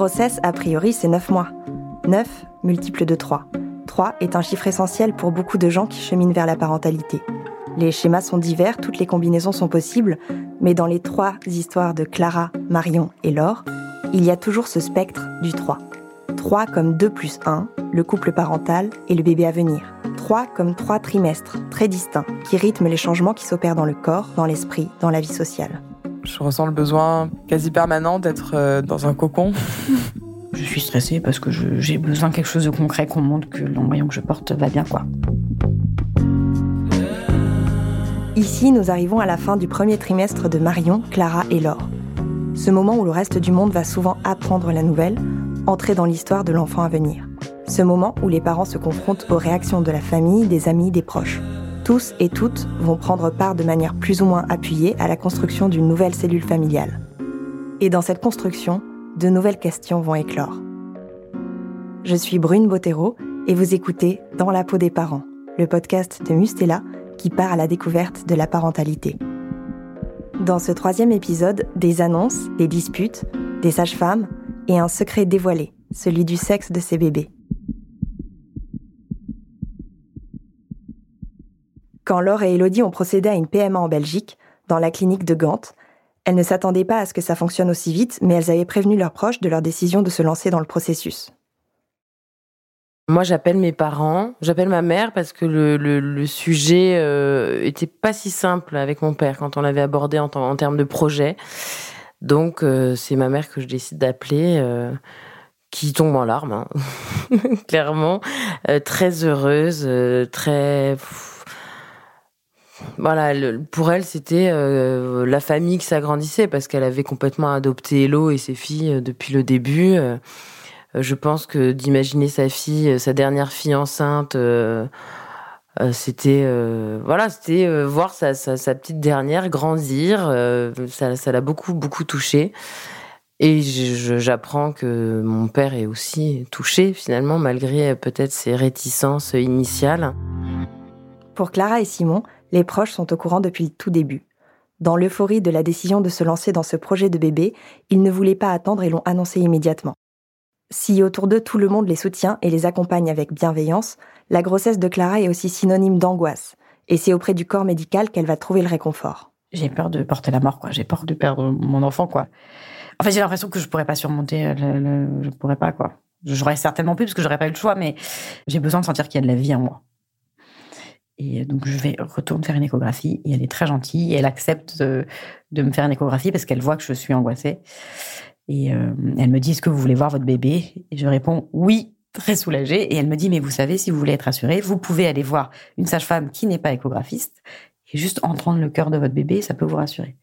grossesse, a priori, c'est 9 mois. 9 multiple de 3. 3 est un chiffre essentiel pour beaucoup de gens qui cheminent vers la parentalité. Les schémas sont divers, toutes les combinaisons sont possibles, mais dans les trois histoires de Clara, Marion et Laure, il y a toujours ce spectre du 3. 3 comme 2 plus 1, le couple parental et le bébé à venir. 3 comme trois trimestres, très distincts, qui rythment les changements qui s'opèrent dans le corps, dans l'esprit, dans la vie sociale. Je ressens le besoin quasi permanent d'être euh, dans un cocon. Je suis stressée parce que j'ai besoin de quelque chose de concret qu'on montre que l'embryon que je porte va bien, quoi. Ici, nous arrivons à la fin du premier trimestre de Marion, Clara et Laure. Ce moment où le reste du monde va souvent apprendre la nouvelle, entrer dans l'histoire de l'enfant à venir. Ce moment où les parents se confrontent aux réactions de la famille, des amis, des proches. Tous et toutes vont prendre part de manière plus ou moins appuyée à la construction d'une nouvelle cellule familiale. Et dans cette construction, de nouvelles questions vont éclore. Je suis Brune Bottero et vous écoutez Dans la peau des parents, le podcast de Mustela qui part à la découverte de la parentalité. Dans ce troisième épisode, des annonces, des disputes, des sages-femmes et un secret dévoilé, celui du sexe de ces bébés. Quand Laure et Elodie ont procédé à une PMA en Belgique, dans la clinique de Gand, elles ne s'attendaient pas à ce que ça fonctionne aussi vite, mais elles avaient prévenu leurs proches de leur décision de se lancer dans le processus. Moi, j'appelle mes parents, j'appelle ma mère parce que le, sujet euh, était pas si simple avec mon père quand on l'avait abordé en, en, termes de projet. Donc, euh, c'est ma mère que je décide d'appeler, euh, qui tombe en larmes, hein. clairement, euh, très heureuse, très voilà, pour elle, c'était euh, la famille qui s'agrandissait parce qu'elle avait complètement adopté Hello et ses filles euh, depuis le début. Euh, je pense que d'imaginer sa fille, sa dernière fille enceinte, c'était voilà, c'était voir sa, petite dernière grandir. ça, ça l'a beaucoup beaucoup touché. Et j'apprends que mon père est aussi touché finalement, malgré peut-être ses réticences initiales. Pour Clara et Simon, les proches sont au courant depuis le tout début. Dans l'euphorie de la décision de se lancer dans ce projet de bébé, ils ne voulaient pas attendre et l'ont annoncé immédiatement. Si autour d'eux tout le monde les soutient et les accompagne avec bienveillance, la grossesse de Clara est aussi synonyme d'angoisse, et c'est auprès du corps médical qu'elle va trouver le réconfort. J'ai peur de porter la mort, quoi. J'ai peur de perdre mon enfant, quoi. En fait, j'ai l'impression que je pourrais pas surmonter, le, je pourrais pas, quoi. J'aurais certainement pu parce que j'aurais pas eu le choix, mais j'ai besoin de sentir qu'il y a de la vie en moi. Et donc, je vais retourner faire une échographie. Et elle est très gentille. Elle accepte de, me faire une échographie parce qu'elle voit que je suis angoissée. Et euh, elle me dit, est-ce que vous voulez voir votre bébé? Et je réponds, oui, très soulagée. Et elle me dit, mais vous savez, si vous voulez être rassurée, vous pouvez aller voir une sage-femme qui n'est pas échographiste et juste entendre le cœur de votre bébé, ça peut vous rassurer.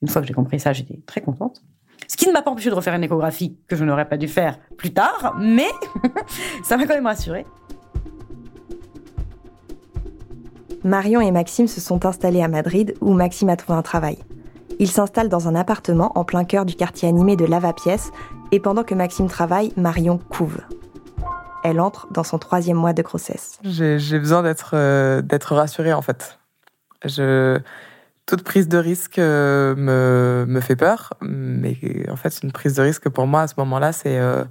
Une fois que j'ai compris ça, j'étais très contente. Ce qui ne m'a pas empêché de refaire une échographie que je n'aurais pas dû faire plus tard, mais ça m'a quand même rassurée. Marion et Maxime se sont installés à Madrid où Maxime a trouvé un travail. Ils s'installent dans un appartement en plein cœur du quartier animé de Lavapiés et pendant que Maxime travaille, Marion couve. Elle entre dans son troisième mois de grossesse. J'ai besoin d'être euh, rassurée en fait. Toute prise de risque euh, me, me fait peur, mais en fait une prise de risque pour moi à ce moment-là c'est euh,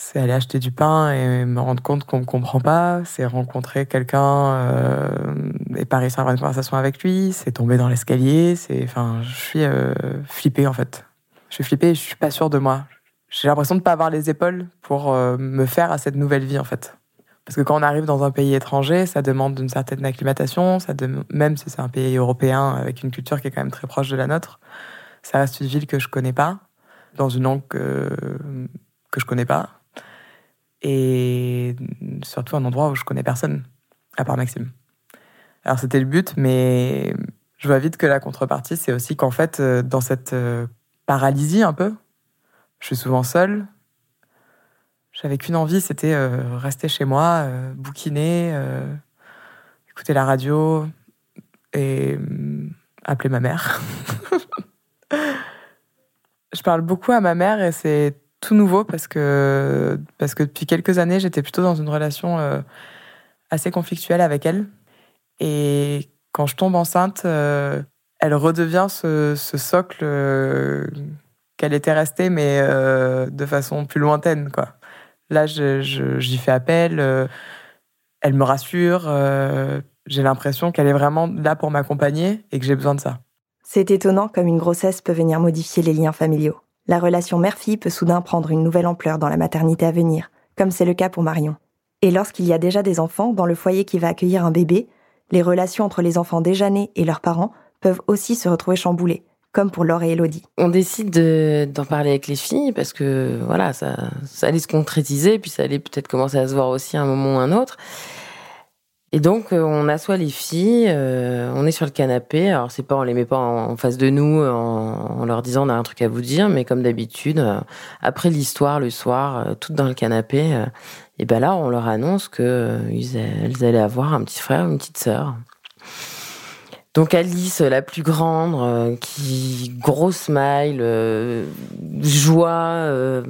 c'est aller acheter du pain et me rendre compte qu'on me comprend pas, c'est rencontrer quelqu'un euh, et pas réussir à avoir une conversation avec lui, c'est tomber dans l'escalier, c'est, enfin, je suis euh, flippée en fait. Je suis flippée je suis pas sûre de moi. J'ai l'impression de pas avoir les épaules pour euh, me faire à cette nouvelle vie en fait. Parce que quand on arrive dans un pays étranger, ça demande une certaine acclimatation, ça même si c'est un pays européen avec une culture qui est quand même très proche de la nôtre, ça reste une ville que je connais pas, dans une langue que, que je connais pas et surtout un endroit où je connais personne, à part Maxime. Alors c'était le but, mais je vois vite que la contrepartie, c'est aussi qu'en fait, euh, dans cette euh, paralysie un peu, je suis souvent seule. J'avais qu'une envie, c'était euh, rester chez moi, bouquiner, écouter la radio et appeler ma mère. je parle beaucoup à ma mère et c'est tout nouveau parce que, parce que depuis quelques années, j'étais plutôt dans une relation euh, assez conflictuelle avec elle. Et quand je tombe enceinte, euh, elle redevient ce, socle euh, qu'elle était restée, mais de façon plus lointaine, quoi. Là, j'y fais appel, elle me rassure, j'ai l'impression qu'elle est vraiment là pour m'accompagner et que j'ai besoin de ça. C'est étonnant comme une grossesse peut venir modifier les liens familiaux. La relation mère-fille peut soudain prendre une nouvelle ampleur dans la maternité à venir, comme c'est le cas pour Marion. Et lorsqu'il y a déjà des enfants dans le foyer qui va accueillir un bébé, les relations entre les enfants déjà nés et leurs parents peuvent aussi se retrouver chamboulées, comme pour Laure et Elodie. On décide d'en parler avec les filles parce que voilà, ça, ça allait se concrétiser, puis ça allait peut-être commencer à se voir aussi à un moment ou un autre. Et donc, euh, on assoit les filles, euh, on est sur le canapé. Alors, c'est pas, on les met pas en, face de nous en, leur disant on a un truc à vous dire, mais comme d'habitude, euh, après l'histoire, le soir, toutes dans le canapé, et ben là, on leur annonce que elles allaient avoir un petit frère, une petite sœur. Donc Alice, la plus grande, euh, qui gros smile, euh, joie, euh,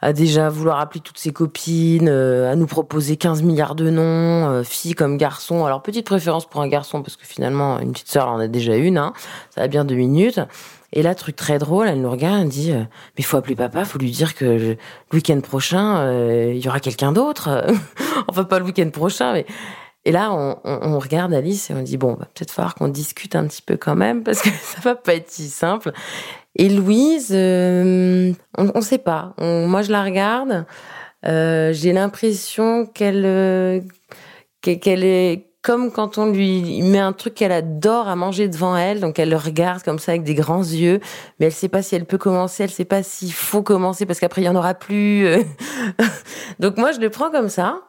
a déjà vouloir appeler toutes ses copines, à nous proposer 15 milliards de noms, filles comme garçons. Alors petite préférence pour un garçon parce que finalement une petite sœur, en a déjà une, hein, ça va bien deux minutes. Et là, truc très drôle, elle nous regarde, elle dit "Mais il faut appeler papa, faut lui dire que le week-end prochain, il y aura quelqu'un d'autre. enfin pas le week-end prochain, mais et là, on, on, regarde Alice et on dit bon, va peut-être falloir qu'on discute un petit peu quand même parce que ça va pas être si simple. Et Louise, euh, on, ne sait pas. moi, je la regarde. Euh, J'ai l'impression qu'elle euh, qu'elle est comme quand on lui met un truc qu'elle adore à manger devant elle, donc elle le regarde comme ça avec des grands yeux, mais elle sait pas si elle peut commencer, elle sait pas s'il faut commencer parce qu'après il y en aura plus. donc moi je le prends comme ça.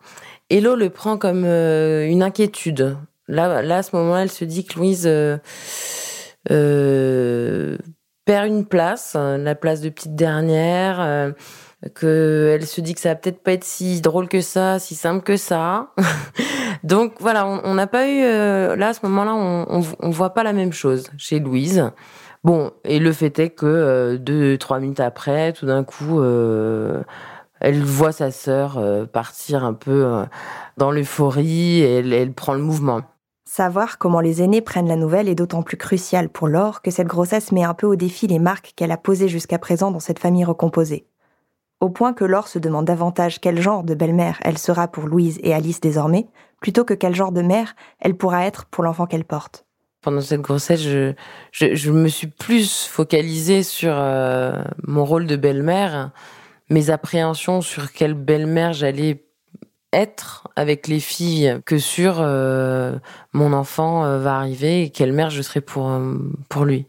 Hello le prend comme euh, une inquiétude. Là, là, à ce moment-là, elle se dit que Louise euh, euh, perd une place, la place de petite dernière, euh, que elle se dit que ça va peut-être pas être si drôle que ça, si simple que ça. Donc voilà, on n'a pas eu là à ce moment-là, on, on, voit pas la même chose chez Louise. Bon, et le fait est que deux, trois minutes après, tout d'un coup elle voit sa sœur euh, partir un peu euh, dans l'euphorie et elle, prend le mouvement. Savoir comment les aînés prennent la nouvelle est d'autant plus crucial pour Laure que cette grossesse met un peu au défi les marques qu'elle a posées jusqu'à présent dans cette famille recomposée. Au point que Laure se demande davantage quel genre de belle-mère elle sera pour Louise et Alice désormais, plutôt que quel genre de mère elle pourra être pour l'enfant qu'elle porte. Pendant cette grossesse, je, je, me suis plus focalisée sur euh, mon rôle de belle-mère mes appréhensions sur quelle belle-mère j'allais être avec les filles que sur euh, mon enfant euh, va arriver et quelle mère je serai pour euh, pour lui.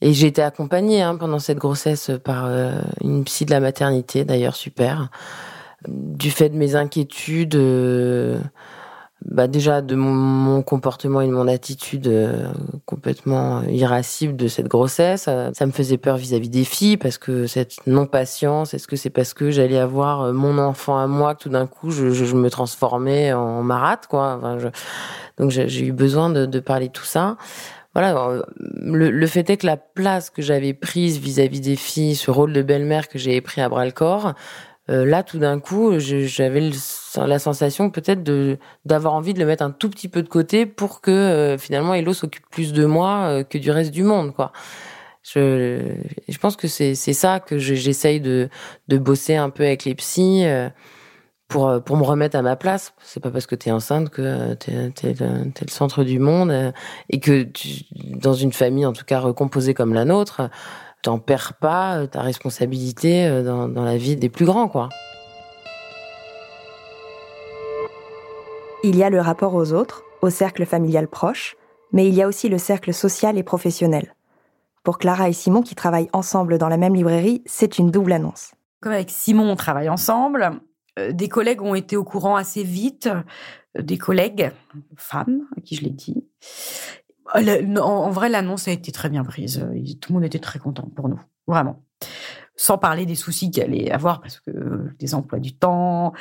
Et j'ai été accompagnée hein, pendant cette grossesse par une psy de la maternité, d'ailleurs super, du fait de mes inquiétudes bah déjà de mon, comportement et de mon attitude euh, complètement irascible de cette grossesse. Ça, me faisait peur vis-à-vis des filles parce que cette non-patience, est-ce que c'est parce que j'allais avoir euh, mon enfant à moi que tout d'un coup je, je, me transformais en marate quoi. Enfin, je, donc j'ai eu besoin de, de, parler de tout ça. Voilà, le, le, fait est que la place que j'avais prise vis-à-vis des filles, ce rôle de belle-mère que j'ai pris à bras le corps, euh, là, tout d'un coup, j'avais la sensation peut-être de d'avoir envie de le mettre un tout petit peu de côté pour que euh, finalement Hello s'occupe plus de moi euh, que du reste du monde, quoi. Je, je pense que c'est ça que j'essaye de de bosser un peu avec les psys pour pour me remettre à ma place. C'est pas parce que t'es enceinte que t'es es, es, le centre du monde et que tu, dans une famille en tout cas recomposée comme la nôtre t'en perds pas euh, ta responsabilité euh, dans, dans la vie des plus grands, quoi. Il y a le rapport aux autres, au cercle familial proche, mais il y a aussi le cercle social et professionnel. Pour Clara et Simon qui travaillent ensemble dans la même librairie, c'est une double annonce. Comme avec Simon, on travaille ensemble. Euh, des collègues ont été au courant assez vite, des collègues femmes, à qui je l'ai dit. En, vrai, l'annonce a été très bien prise. Tout le monde était très content pour nous, vraiment. Sans parler des soucis qu'il allait avoir, parce que des emplois du temps,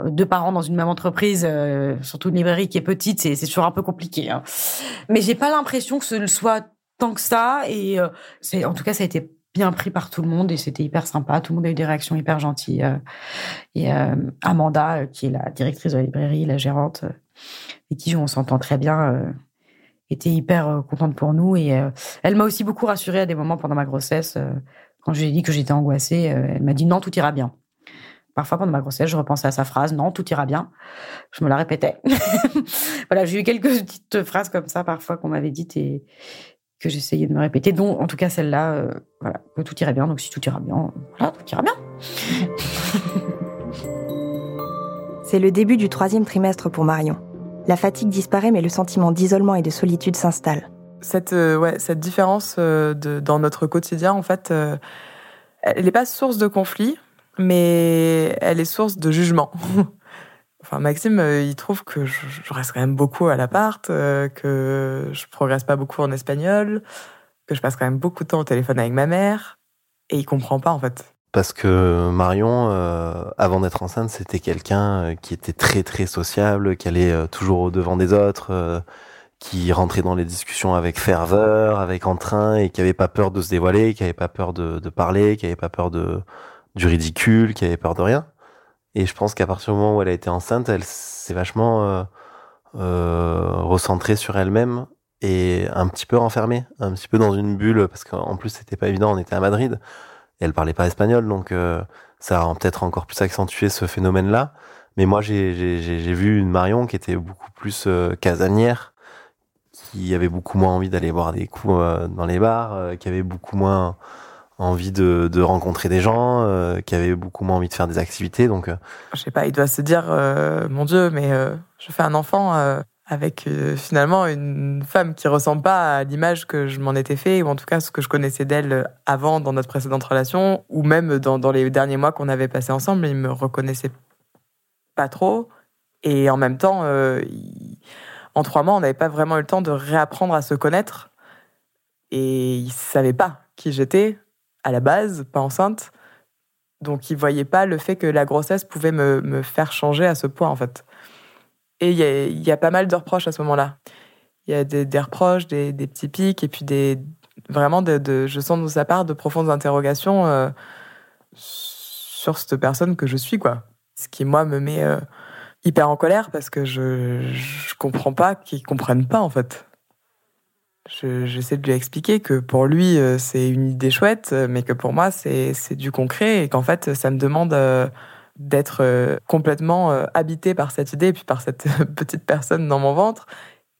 euh, deux parents dans une même entreprise, euh, surtout une librairie qui est petite, c'est toujours un peu compliqué. Hein. Mais j'ai pas l'impression que ce ne soit tant que ça. Et euh, en tout cas, ça a été bien pris par tout le monde et c'était hyper sympa. Tout le monde a eu des réactions hyper gentilles. et Amanda, qui est la directrice de la librairie, la gérante, et qui on s'entend très bien était hyper euh, contente pour nous et euh, elle m'a aussi beaucoup rassurée à des moments pendant ma grossesse euh, Quand je lui ai dit que j'étais angoissée, elle m'a dit non, tout ira bien. Parfois, pendant ma grossesse, je repensais à sa phrase non, tout ira bien. Je me la répétais. voilà, j'ai eu quelques petites phrases comme ça parfois qu'on m'avait dites et que j'essayais de me répéter, dont en tout cas celle-là, voilà, que tout irait bien. Donc si tout ira bien, voilà, tout ira bien. C'est le début du troisième trimestre pour Marion. La fatigue disparaît, mais le sentiment d'isolement et de solitude s'installe. Cette, euh, cette différence euh, dans notre quotidien, en fait, euh, elle n'est pas source de conflit, mais elle est source de jugement. enfin, Maxime, il trouve que je, reste quand même beaucoup à l'appart, que je progresse pas beaucoup en espagnol, que je passe quand même beaucoup de temps au téléphone avec ma mère, et il comprend pas, en fait parce que Marion, avant d'être enceinte, c'était quelqu'un qui était très très sociable, qui allait toujours au devant des autres, qui rentrait dans les discussions avec ferveur, avec entrain, et qui avait pas peur de se dévoiler, qui avait pas peur de, de parler, qui avait pas peur de du ridicule, qui avait peur de rien. Et je pense qu'à partir du moment où elle a été enceinte, elle s'est vachement recentrée sur elle-même et un petit peu renfermée, un petit peu dans une bulle, parce qu'en plus c'était pas évident, on était à Madrid elle parlait pas espagnol, donc euh, ça a peut-être encore plus accentué ce phénomène-là. Mais moi, j'ai vu une Marion qui était beaucoup plus euh, casanière, qui avait beaucoup moins envie d'aller boire des coups euh, dans les bars, qui avait beaucoup moins envie de, rencontrer des gens, qui avait beaucoup moins envie de faire des activités. Donc, je sais pas, il doit se dire, mon Dieu, mais je fais un enfant avec euh, finalement une femme qui ressemble pas à l'image que je m'en étais fait, ou en tout cas ce que je connaissais d'elle avant dans notre précédente relation, ou même dans, les derniers mois qu'on avait passé ensemble, il me reconnaissait pas trop. Et en même temps, euh, en trois mois, on n'avait pas vraiment eu le temps de réapprendre à se connaître. Et il savait pas qui j'étais à la base, pas enceinte. Donc il voyait pas le fait que la grossesse pouvait me, me faire changer à ce point, en fait. Et il y a, pas mal de reproches à ce moment-là. Il y a des, reproches, des, petits pics, et puis des, vraiment, de, je sens de sa part de profondes interrogations euh, sur cette personne que je suis, quoi. Ce qui, moi, me met euh, hyper en colère parce que je, je comprends pas qu'ils comprennent pas, en fait. J'essaie de lui expliquer que pour lui, euh, c'est une idée chouette, mais que pour moi, c'est du concret et qu'en fait, ça me demande d'être euh, complètement euh, habité par cette idée et puis par cette petite personne dans mon ventre.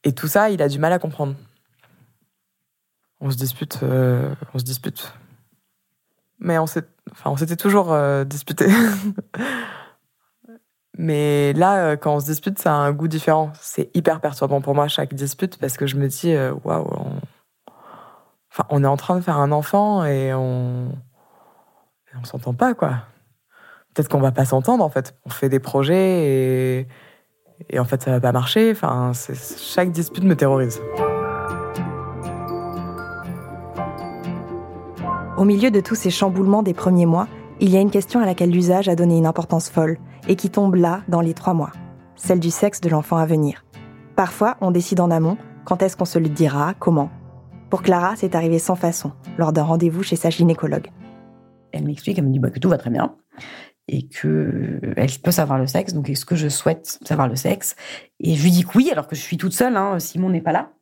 Et tout ça, il a du mal à comprendre. On se dispute, euh, on se dispute. Mais on s'était enfin, toujours disputé. Mais là, quand on se dispute, ça a un goût différent. C'est hyper perturbant pour moi chaque dispute parce que je me dis, waouh, on... Enfin, on est en train de faire un enfant et on, on s'entend pas, quoi peut-être qu'on va pas s'entendre en fait. On fait des projets et, et en fait ça va pas marcher. Enfin, chaque dispute me terrorise. Au milieu de tous ces chamboulements des premiers mois, il y a une question à laquelle l'usage a donné une importance folle et qui tombe là dans les trois mois, celle du sexe de l'enfant à venir. Parfois, on décide en amont quand est-ce qu'on se le dira, comment. Pour Clara, c'est arrivé sans façon, lors d'un rendez-vous chez sa gynécologue. Elle m'explique, elle me dit bah, que tout va très bien, et que elle peut savoir le sexe. Donc, est-ce que je souhaite savoir le sexe? Et je lui dis que oui, alors que je suis toute seule. Hein, Simon n'est pas là.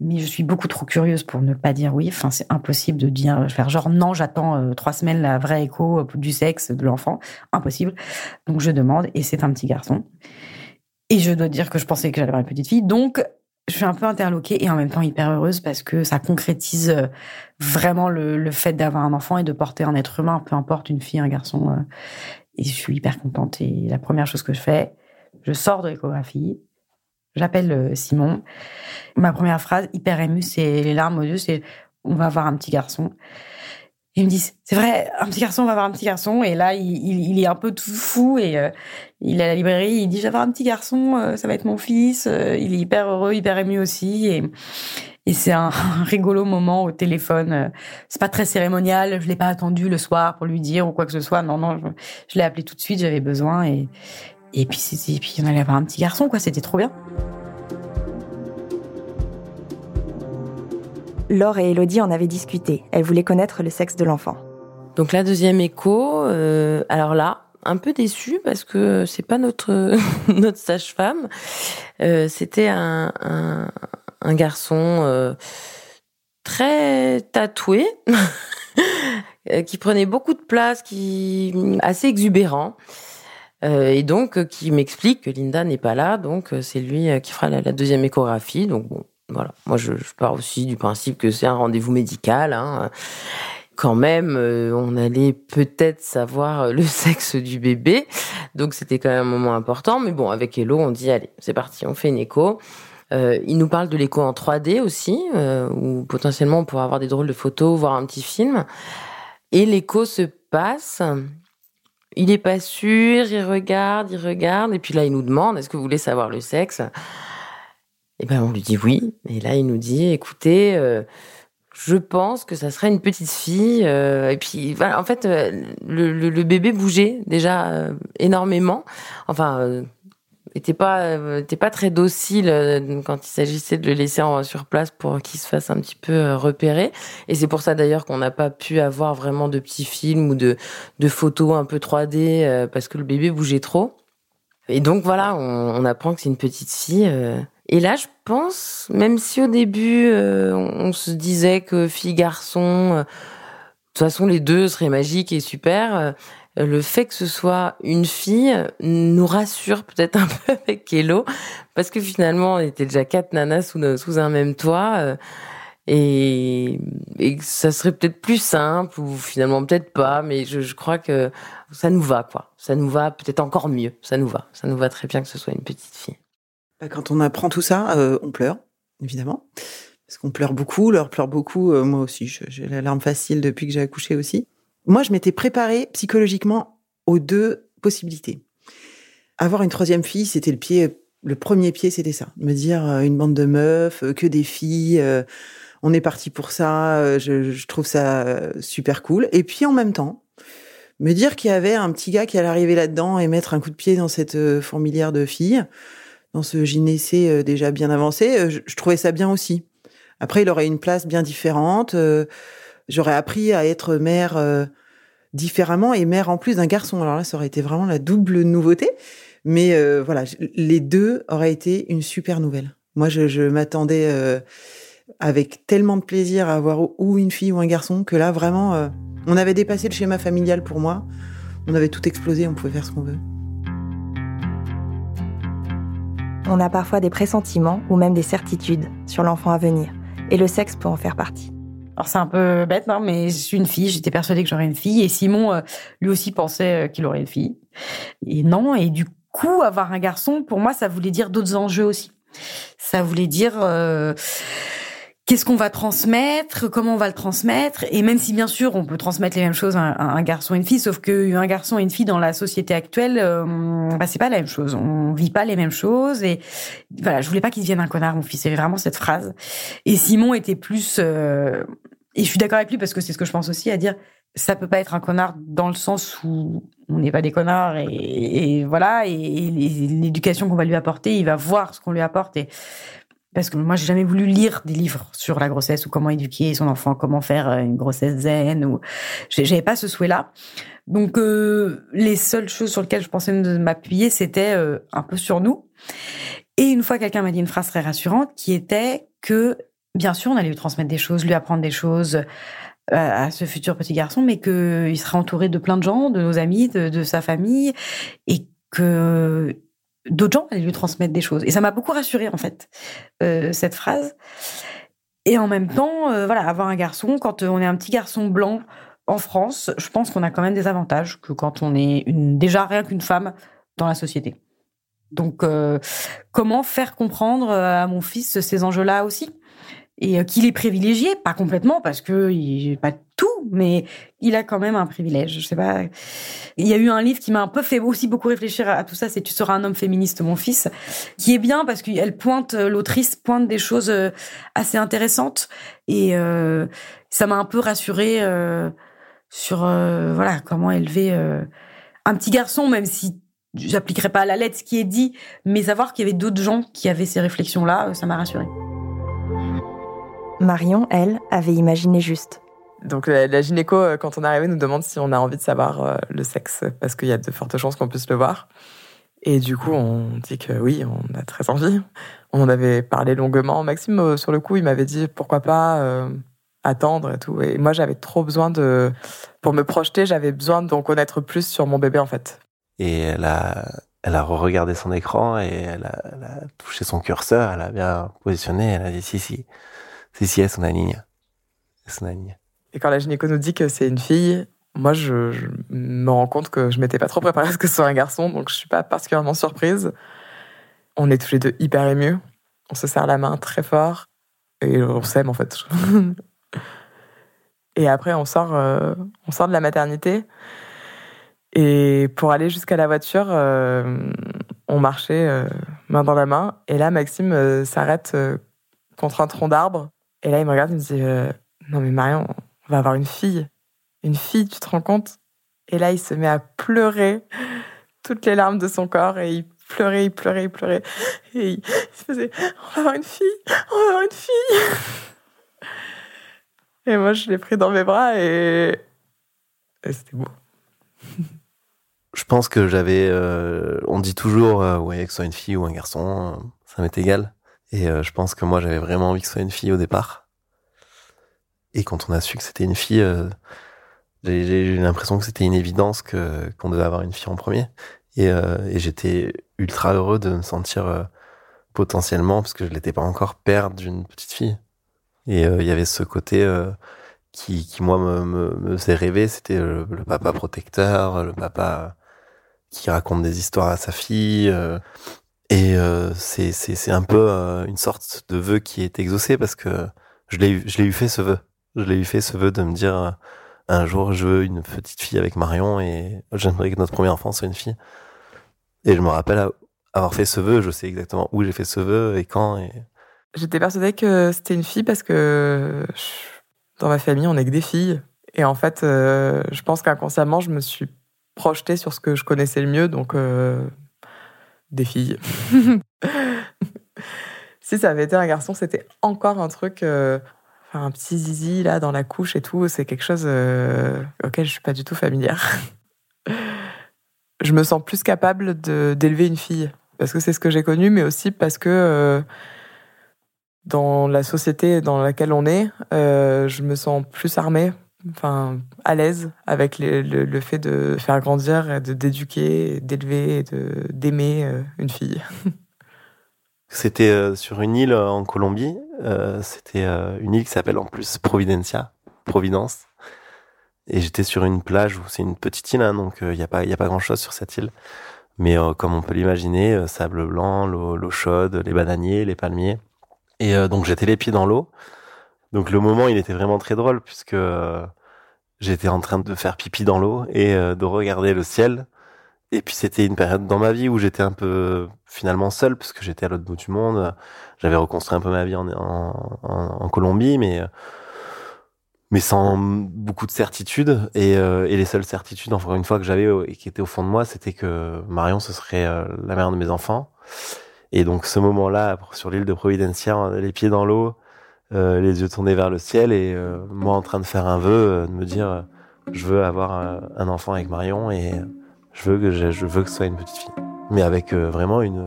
Mais je suis beaucoup trop curieuse pour ne pas dire oui. Enfin, c'est impossible de dire, faire genre non, j'attends euh, trois semaines la vraie écho du sexe de l'enfant. Impossible. Donc, je demande et c'est un petit garçon. Et je dois dire que je pensais que j'allais avoir une petite fille. Donc, je suis un peu interloquée et en même temps hyper heureuse parce que ça concrétise euh, vraiment le, fait d'avoir un enfant et de porter un être humain, peu importe une fille, un garçon. Euh, et je suis hyper contente. Et la première chose que je fais, je sors de l'échographie, j'appelle euh, Simon. Ma première phrase, hyper émue, c'est les larmes aux yeux, c'est on va avoir un petit garçon il me dit, c'est vrai, un petit garçon, on va avoir un petit garçon. Et là, il, est un peu tout fou et euh, il est à la librairie. Il dit, avoir un petit garçon, euh, ça va être mon fils. Il est hyper heureux, hyper ému aussi. Et, c'est un, rigolo moment au téléphone. C'est pas très cérémonial. Je l'ai pas attendu le soir pour lui dire ou quoi que ce soit. Non, non, je, je l'ai appelé tout de suite. J'avais besoin et et puis et puis on allait avoir un petit garçon quoi. C'était trop bien. Laure et Elodie en avaient discuté. Elles voulaient connaître le sexe de l'enfant. Donc la deuxième écho, euh, alors là, un peu déçue parce que c'est pas notre notre sage-femme. Euh, C'était un, un, un, garçon euh, très tatoué, qui prenait beaucoup de place, qui assez exubérant. et donc qui m'explique que Linda n'est pas là, donc c'est lui qui fera la, deuxième échographie. Donc bon, voilà, moi je, je pars aussi du principe que c'est un rendez-vous médical. Hein quand même, euh, on allait peut-être savoir euh, le sexe du bébé. Donc c'était quand même un moment important. Mais bon, avec Hello, on dit allez, c'est parti, on fait une écho. Euh, il nous parle de l'écho en 3D aussi, euh, où potentiellement on pourra avoir des drôles de photos, voir un petit film. Et l'écho se passe. Il est pas sûr, il regarde, il regarde, et puis là il nous demande est-ce que vous voulez savoir le sexe? Et ben on lui dit oui. Et là il nous dit écoutez. Euh, je pense que ça serait une petite fille. Euh, et puis, voilà, en fait, euh, le, le, bébé bougeait déjà euh, énormément. Enfin, était pas était pas très docile quand il s'agissait de le laisser en, sur place pour qu'il se fasse un petit peu repérer. Et c'est pour ça d'ailleurs qu'on n'a pas pu avoir vraiment de petits films ou de de photos un peu 3D parce que le bébé bougeait trop. Et donc voilà, on, on apprend que c'est une petite fille. Et là, je pense, même si au début euh, on se disait que fille-garçon, euh, de toute façon les deux seraient magiques et super, euh, le fait que ce soit une fille nous rassure peut-être un peu avec Kélo, parce que finalement on était déjà quatre nanas sous, un même toit. Et, et, ça serait peut-être plus simple ou finalement peut-être pas, mais je, je, crois que ça nous va quoi. Ça nous va peut-être encore mieux. Ça nous va. Ça nous va très bien que ce soit une petite fille. Bah, quand on apprend tout ça, euh, on pleure, évidemment. Parce qu'on pleure beaucoup, leur pleure beaucoup. Euh, moi aussi, j'ai la larme facile depuis que j'ai accouché aussi. Moi, je m'étais préparée psychologiquement aux deux possibilités. Avoir une troisième fille, c'était le pied, le premier pied, c'était ça. Me dire euh, une bande de meufs, que des filles, on est parti pour ça. Je, je, trouve ça super cool. Et puis en même temps, me dire qu'il y avait un petit gars qui allait arriver là-dedans et mettre un coup de pied dans cette fourmilière de filles dans ce gynécée euh, déjà bien avancé, euh, je, trouvais ça bien aussi. Après, il aurait une place bien différente. Euh, j'aurais appris à être mère différemment et mère en plus d'un garçon. Alors là, ça aurait été vraiment la double nouveauté. Mais voilà, les deux auraient été une super nouvelle. Moi, je, je m'attendais avec tellement de plaisir à avoir ou une fille ou un garçon que là, vraiment, on avait dépassé le schéma familial pour moi. On avait tout explosé, on pouvait faire ce qu'on veut. On a parfois des pressentiments ou même des certitudes sur l'enfant à venir, et le sexe peut en faire partie. Alors c'est un peu bête, non, mais je suis une fille, j'étais persuadée que j'aurais une fille, et Simon, euh, lui aussi, pensait euh, qu'il aurait une fille. Et non, et du coup, avoir un garçon, pour moi, ça voulait dire d'autres enjeux aussi. Ça voulait dire... Euh, qu'est-ce qu'on va transmettre, comment on va le transmettre, et même si bien sûr on peut transmettre les mêmes choses à un, garçon et une fille, sauf qu'un garçon et une fille dans la société actuelle, euh, bah, c'est pas la même chose. On vit pas les mêmes choses, et voilà, je voulais pas qu'il devienne un connard, mon fils. C'est vraiment cette phrase. Et Simon était plus, euh, et je suis d'accord avec lui parce que c'est ce que je pense aussi à dire. Ça peut pas être un connard dans le sens où on n'est pas des connards et, et voilà et, et l'éducation qu'on va lui apporter, il va voir ce qu'on lui apporte et parce que moi, j'ai jamais voulu lire des livres sur la grossesse ou comment éduquer son enfant, comment faire euh, une grossesse zen ou j'avais pas ce souhait-là. Donc euh, les seules choses sur lesquelles je pensais m'appuyer, c'était euh, un peu sur nous. Et une fois, quelqu'un m'a dit une phrase très rassurante qui était que bien sûr, on allait lui transmettre des choses, lui apprendre des choses à ce futur petit garçon, mais qu'il sera entouré de plein de gens, de nos amis, de, de sa famille, et que d'autres gens allaient lui transmettre des choses. Et ça m'a beaucoup rassurée, en fait, euh, cette phrase. Et en même temps, euh, voilà, avoir un garçon, quand on est un petit garçon blanc en France, je pense qu'on a quand même des avantages que quand on est déjà rien qu'une femme dans la société. Donc, euh, comment faire comprendre à mon fils ces enjeux-là aussi? Et qu'il est privilégié, pas complètement parce que il pas tout, mais il a quand même un privilège. Je sais pas. Il y a eu un livre qui m'a un peu fait aussi beaucoup réfléchir à tout ça. C'est Tu seras un homme féministe, mon fils, qui est bien parce qu'elle pointe, l'autrice pointe des choses euh, assez intéressantes et euh, ça m'a un peu rassurée euh, sur voilà comment élever un petit garçon, même si j'appliquerai pas à la lettre ce qui est dit, mais savoir qu'il y avait d'autres gens qui avaient ces réflexions-là, ça m'a rassurée. Marion, elle, avait imaginé juste. Donc la, gynéco, euh, quand on est arrivé, nous demande si on a envie de savoir euh, le sexe, parce qu'il y a de fortes chances qu'on puisse le voir. Et du coup, on dit que oui, on a très envie. On en avait parlé longuement. Maxime, euh, sur le coup, il m'avait dit pourquoi pas attendre et tout. Et moi, j'avais trop besoin de, pour me projeter, j'avais besoin d'en connaître plus sur mon bébé en fait. Et elle a, elle a regardé son écran et elle a, elle a touché son curseur, elle a bien positionné, elle a dit si, si, si, si, elle la ligne. Elle la ligne. Et quand la gynéco nous dit que c'est une fille, moi, je, me rends compte que je m'étais pas trop préparée à ce que ce soit un garçon, donc je suis pas particulièrement surprise. On est tous les deux hyper émus. On se serre la main très fort et on s'aime en fait. et après, on sort, euh, on sort de la maternité. Et pour aller jusqu'à la voiture, euh, on marchait euh, main dans la main. Et là, Maxime s'arrête contre un tronc d'arbre. Et là, il me regarde et me dit Non, mais Marion, on va avoir une fille. Une fille, tu te rends compte? Et là, il se met à pleurer toutes les larmes de son corps et il pleurait, il pleurait, il pleurait. Et il, se faisait On va avoir une fille On va avoir une fille Et moi, je l'ai pris dans mes bras et, et c'était beau. Je pense que j'avais. Euh, on dit toujours, euh, ouais, que ce soit une fille ou un garçon, euh, ça m'est égal. Et euh, je pense que moi, j'avais vraiment envie que ce soit une fille au départ. Et quand on a su que c'était une fille, euh, j'ai eu l'impression que c'était une évidence que qu'on devait avoir une fille en premier. Et, et j'étais ultra heureux de me sentir potentiellement, parce que je l'étais pas encore, père d'une petite fille. Et il y avait ce côté qui, qui moi me, faisait rêver, c'était le, papa protecteur, le papa qui raconte des histoires à sa fille. Euh, et euh, c'est, un peu euh, une sorte de vœu qui est exaucé parce que je l'ai, eu fait ce vœu. Je l'ai eu fait ce vœu de me dire euh, un jour je veux une petite fille avec Marion et j'aimerais que notre premier enfant soit une fille. Et je me rappelle avoir fait ce vœu, je sais exactement où j'ai fait ce vœu et quand. Et... J'étais persuadée que c'était une fille parce que dans ma famille on est que des filles. Et en fait, euh, je pense qu'inconsciemment, je me suis projeté sur ce que je connaissais le mieux, donc des filles. si ça avait été un garçon, c'était encore un truc, euh, enfin, un petit zizi là dans la couche et tout. C'est quelque chose euh, auquel je suis pas du tout familière. je me sens plus capable d'élever une fille parce que c'est ce que j'ai connu, mais aussi parce que euh, dans la société dans laquelle on est, je me sens plus armée enfin à l'aise avec le, fait de faire grandir, d'éduquer, d'élever, de d'aimer euh, une fille. C'était euh, sur une île en Colombie. Euh, C'était euh, une île qui s'appelle en plus Providencia, Providence. Et j'étais sur une plage où c'est une petite île, hein, donc il n'y a pas pas grand chose sur cette île. Mais comme on peut l'imaginer, sable blanc, l'eau chaude, les bananiers, les palmiers. Et donc j'étais les pieds dans l'eau. Donc le moment, il était vraiment très drôle puisque euh, j'étais en train de faire pipi dans l'eau et euh, de regarder le ciel. Et puis c'était une période dans ma vie où j'étais un peu finalement seul puisque j'étais à l'autre bout du monde. J'avais reconstruit un peu ma vie en, Colombie, mais mais sans beaucoup de certitude. Et, euh, et les seules certitudes, encore une fois, que j'avais et qui étaient au fond de moi, c'était que Marion, ce serait la mère de mes enfants. Et donc ce moment-là, sur l'île de Providencia, les pieds dans l'eau, euh, les yeux tournés vers le ciel et euh, moi en train de faire un vœu, euh, de me dire je veux avoir un enfant avec Marion et je veux que je, je, veux que ce soit une petite fille. Mais avec vraiment une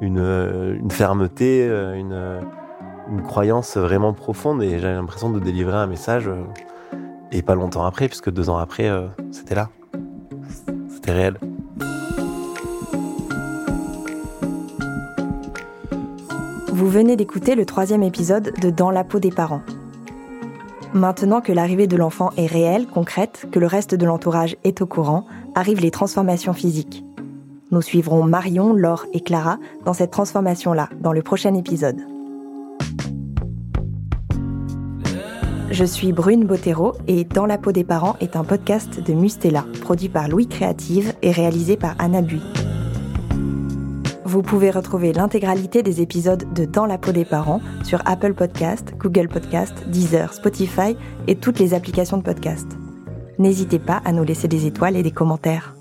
une, une fermeté, une une croyance vraiment profonde et j'avais l'impression de délivrer un message et pas longtemps après puisque deux ans après c'était là, c'était réel. Vous venez d'écouter le troisième épisode de Dans la peau des parents. Maintenant que l'arrivée de l'enfant est réelle, concrète, que le reste de l'entourage est au courant, arrivent les transformations physiques. Nous suivrons Marion, Laure et Clara dans cette transformation-là, dans le prochain épisode. Je suis Brune Bottero et Dans la peau des parents est un podcast de Mustela, produit par Louis Créative et réalisé par Anna Bui. Vous pouvez retrouver l'intégralité des épisodes de Dans la peau des parents sur Apple Podcast, Google Podcast, Deezer, Spotify et toutes les applications de podcast. N'hésitez pas à nous laisser des étoiles et des commentaires.